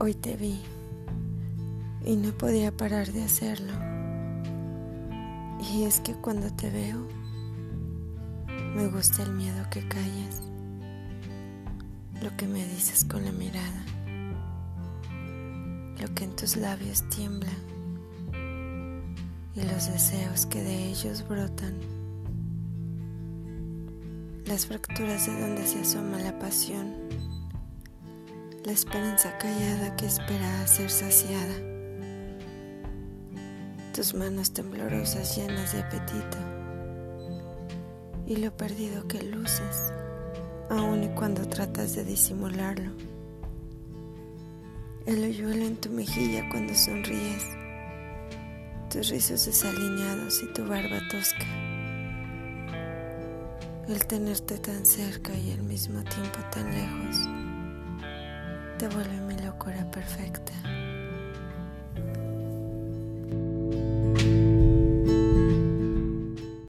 Hoy te vi y no podía parar de hacerlo. Y es que cuando te veo, me gusta el miedo que callas, lo que me dices con la mirada, lo que en tus labios tiembla y los deseos que de ellos brotan, las fracturas de donde se asoma la pasión la esperanza callada que espera a ser saciada. Tus manos temblorosas llenas de apetito y lo perdido que luces, aun y cuando tratas de disimularlo. El hoyuelo en tu mejilla cuando sonríes, tus rizos desalineados y tu barba tosca. El tenerte tan cerca y al mismo tiempo tan lejos te vuelve mi locura.